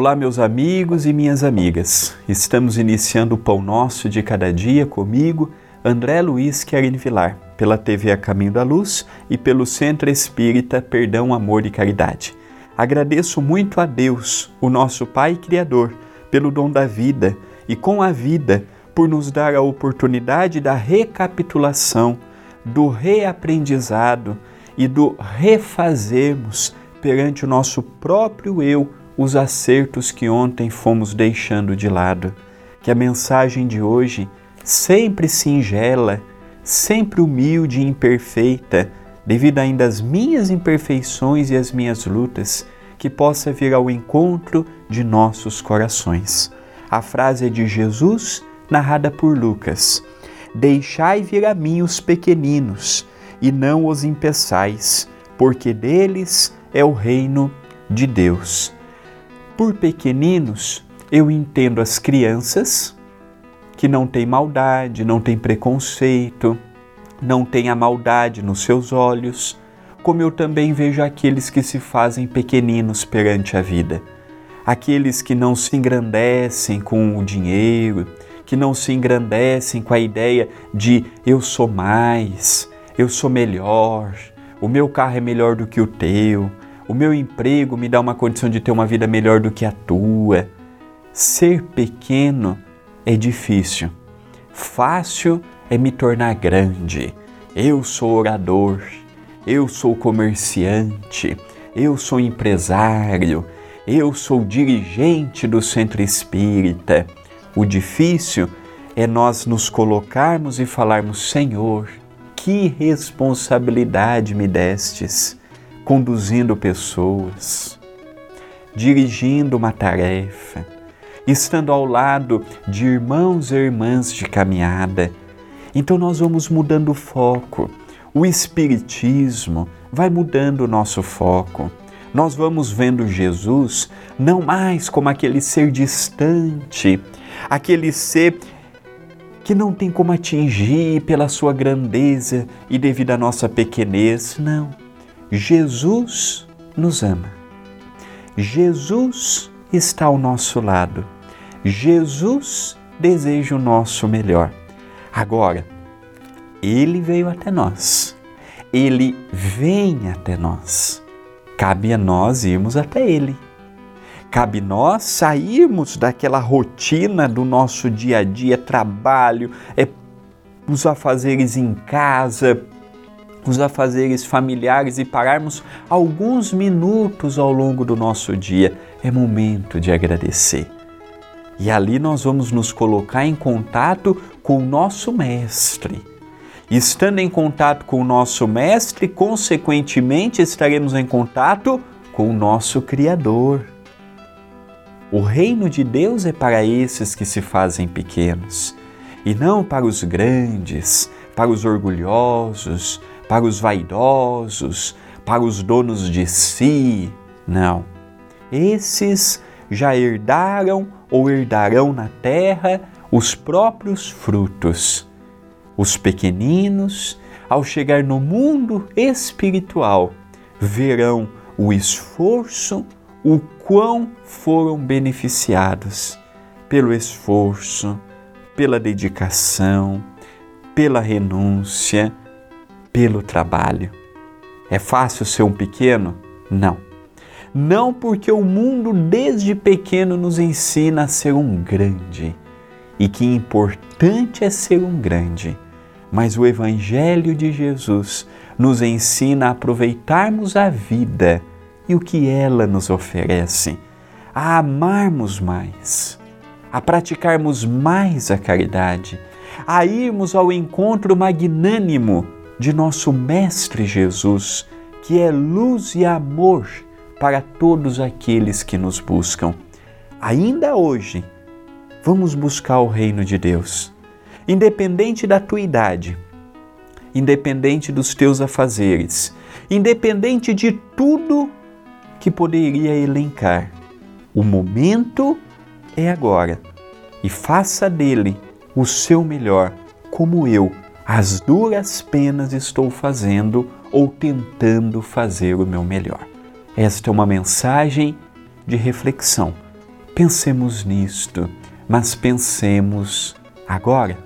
Olá, meus amigos e minhas amigas. Estamos iniciando o Pão Nosso de Cada Dia comigo, André Luiz Querini Vilar, pela TV A Caminho da Luz e pelo Centro Espírita Perdão, Amor e Caridade. Agradeço muito a Deus, o nosso Pai Criador, pelo dom da vida e com a vida por nos dar a oportunidade da recapitulação, do reaprendizado e do refazermos perante o nosso próprio eu os acertos que ontem fomos deixando de lado. Que a mensagem de hoje, sempre singela, sempre humilde e imperfeita, devido ainda às minhas imperfeições e às minhas lutas, que possa vir ao encontro de nossos corações. A frase é de Jesus, narrada por Lucas: Deixai vir a mim os pequeninos, e não os impeçais, porque deles é o reino de Deus. Por pequeninos, eu entendo as crianças que não têm maldade, não têm preconceito, não têm a maldade nos seus olhos, como eu também vejo aqueles que se fazem pequeninos perante a vida. Aqueles que não se engrandecem com o dinheiro, que não se engrandecem com a ideia de eu sou mais, eu sou melhor, o meu carro é melhor do que o teu, o meu emprego me dá uma condição de ter uma vida melhor do que a tua. Ser pequeno é difícil. Fácil é me tornar grande. Eu sou orador, eu sou comerciante, eu sou empresário, eu sou dirigente do centro espírita. O difícil é nós nos colocarmos e falarmos: Senhor, que responsabilidade me destes conduzindo pessoas, dirigindo uma tarefa, estando ao lado de irmãos e irmãs de caminhada. Então nós vamos mudando o foco. O Espiritismo vai mudando o nosso foco. Nós vamos vendo Jesus não mais como aquele ser distante, aquele ser que não tem como atingir pela sua grandeza e devido à nossa pequenez, não Jesus nos ama. Jesus está ao nosso lado. Jesus deseja o nosso melhor. Agora, ele veio até nós. Ele vem até nós. Cabe a nós irmos até ele. Cabe nós sairmos daquela rotina do nosso dia a dia, trabalho, é, os afazeres em casa, os afazeres familiares e pararmos alguns minutos ao longo do nosso dia, é momento de agradecer. E ali nós vamos nos colocar em contato com o nosso Mestre. Estando em contato com o nosso Mestre, consequentemente estaremos em contato com o nosso Criador. O reino de Deus é para esses que se fazem pequenos, e não para os grandes, para os orgulhosos, para os vaidosos, para os donos de si. Não. Esses já herdaram ou herdarão na terra os próprios frutos. Os pequeninos, ao chegar no mundo espiritual, verão o esforço, o quão foram beneficiados pelo esforço, pela dedicação, pela renúncia, pelo trabalho. É fácil ser um pequeno? Não. Não porque o mundo desde pequeno nos ensina a ser um grande e que importante é ser um grande. Mas o Evangelho de Jesus nos ensina a aproveitarmos a vida e o que ela nos oferece, a amarmos mais, a praticarmos mais a caridade, a irmos ao encontro magnânimo de nosso Mestre Jesus, que é luz e amor para todos aqueles que nos buscam. Ainda hoje, vamos buscar o reino de Deus, independente da tua idade, independente dos teus afazeres, independente de tudo que poderia elencar. O momento é agora e faça dele o seu melhor, como eu as duras penas estou fazendo ou tentando fazer o meu melhor. Esta é uma mensagem de reflexão. Pensemos nisto, mas pensemos agora.